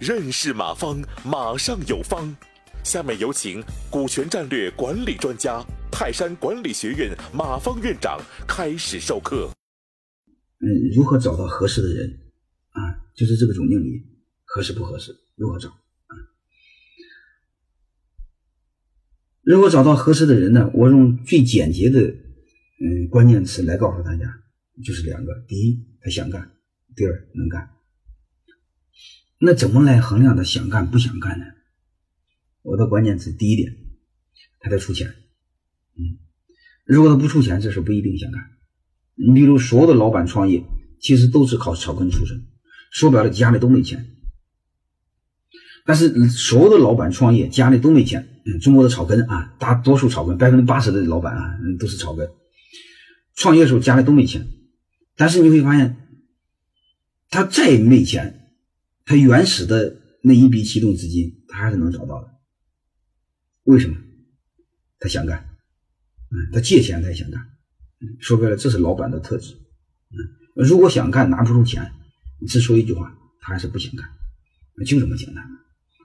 认识马方，马上有方。下面有请股权战略管理专家、泰山管理学院马方院长开始授课。嗯，如何找到合适的人啊？就是这个总经理合适不合适？如何找啊？如果找到合适的人呢？我用最简洁的嗯关键词来告诉大家，就是两个：第一，他想干；第二，能干。那怎么来衡量他想干不想干呢？我的关键词第一点，他得出钱。嗯，如果他不出钱，这事不一定想干。你比如所有的老板创业，其实都是靠草根出身，说白了家里都没钱。但是所有的老板创业家里都没钱。嗯，中国的草根啊，大多数草根，百分之八十的老板啊，都是草根。创业时候家里都没钱，但是你会发现，他再没钱，他原始的那一笔启动资金，他还是能找到的。为什么？他想干，嗯，他借钱他也想干，说白了，这是老板的特质，嗯，如果想干拿不出钱，你只说一句话，他还是不想干，就这么简单。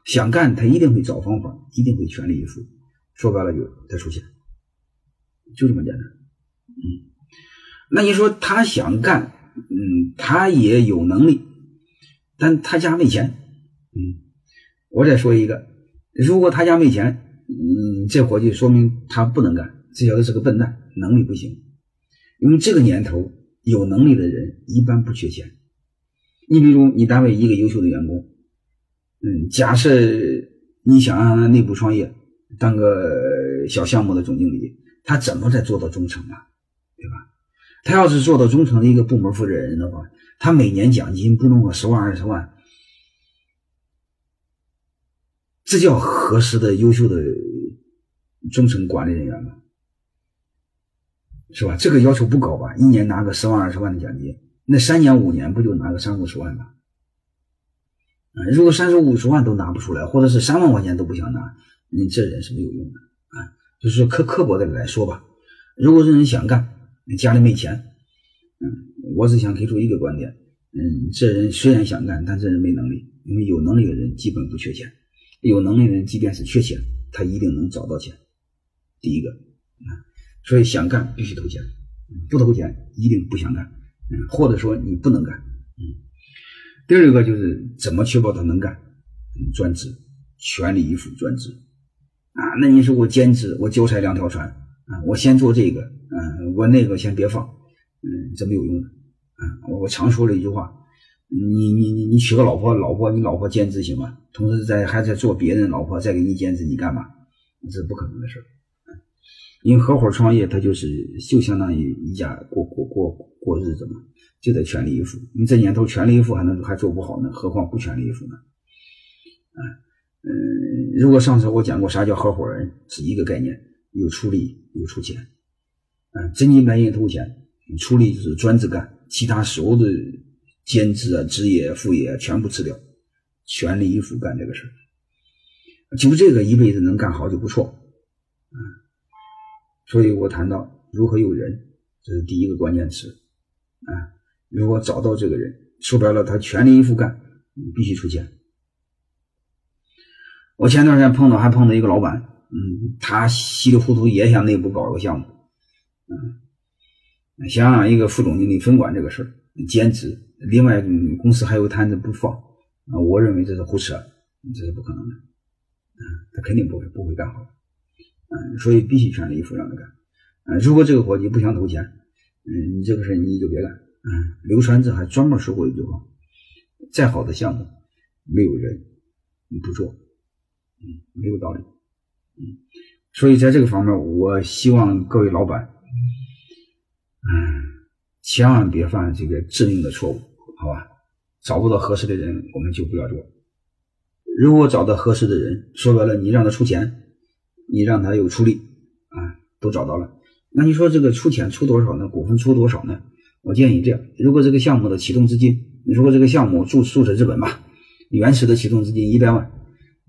想干他一定会找方法，一定会全力以赴，说白了就他出钱，就这么简单，嗯，那你说他想干，嗯，他也有能力，但他家没钱，嗯，我再说一个，如果他家没钱。嗯，这伙计说明他不能干，这小子是个笨蛋，能力不行。因为这个年头，有能力的人一般不缺钱。你比如你单位一个优秀的员工，嗯，假设你想让他内部创业，当个小项目的总经理，他怎么才做到中层啊？对吧？他要是做到中层的一个部门负责人的话，他每年奖金不能过十万二十万。这叫合适的、优秀的中层管理人员吗？是吧？这个要求不高吧？一年拿个十万、二十万的奖金，那三年、五年不就拿个三五十万吗？啊，如果三十五十万都拿不出来，或者是三万块钱都不想拿，你这人是没有用的啊。就是说，刻刻薄的来说吧，如果这人想干，家里没钱，嗯，我只想提出一个观点，嗯，这人虽然想干，但这人没能力，因为有能力的人基本不缺钱。有能力的人，即便是缺钱，他一定能找到钱。第一个啊，所以想干必须投钱，不投钱一定不想干，嗯，或者说你不能干，嗯。第二个就是怎么确保他能干，专职，全力以赴专职，啊，那你说我兼职，我脚踩两条船啊，我先做这个，嗯，我那个先别放，嗯，这没有用的，啊，我我常说了一句话。你你你你娶个老婆，老婆你老婆兼职行吗？同时在还在做别人老婆，再给你兼职，你干嘛？这是不可能的事儿。因为合伙创业，它就是就相当于一家过过过过日子嘛，就得全力以赴。你这年头全力以赴还能还做不好呢，何况不全力以赴呢？啊，嗯，如果上次我讲过啥叫合伙人，是一个概念，有出力有出钱，啊，真金白银投钱，出力就是专职干，其他所有的。兼职啊，职业副业全部辞掉，全力以赴干这个事儿，就这个一辈子能干好就不错，啊，所以我谈到如何有人，这是第一个关键词，啊，如果找到这个人，说白了他全力以赴干，必须出钱。我前段时间碰到还碰到一个老板，嗯，他稀里糊涂也想内部搞一个项目，嗯，想让一个副总经理分管这个事儿，兼职。另外，公司还有摊子不放啊！我认为这是胡扯，这是不可能的，啊，他肯定不会不会干好，嗯，所以必须全力以赴让他干，啊，如果这个伙计不想投钱，嗯，你这个事你就别干，嗯，刘传志还专门说过一句话：再好的项目，没有人你不做，嗯，没有道理，嗯，所以在这个方面，我希望各位老板，嗯。千万别犯这个致命的错误，好吧？找不到合适的人，我们就不要做。如果找到合适的人，说白了，你让他出钱，你让他有出力，啊，都找到了。那你说这个出钱出多少呢？股份出多少呢？我建议这样：如果这个项目的启动资金，如果这个项目注注册资本吧，原始的启动资金一百万，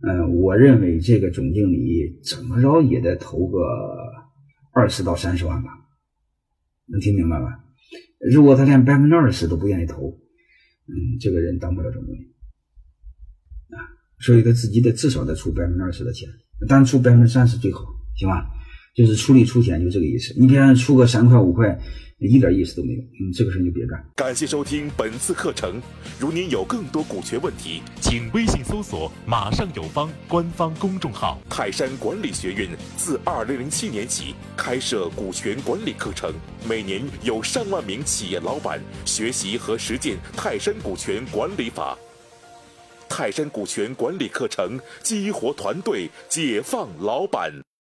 嗯，我认为这个总经理怎么着也得投个二十到三十万吧，能听明白吧？如果他连百分之二十都不愿意投，嗯，这个人当不了总经理啊。所以他自己得至少得出百分之二十的钱，当然出百分之三十最好，行吧？就是出力出钱就这个意思。你别出个三块五块，一点意思都没有。嗯，这个事你就别干。感谢收听本次课程。如您有更多股权问题，请微信搜索“马上有方”官方公众号。泰山管理学院自二零零七年起开设股权管理课程，每年有上万名企业老板学习和实践泰山股权管理法。泰山股权管理课程激活团队，解放老板。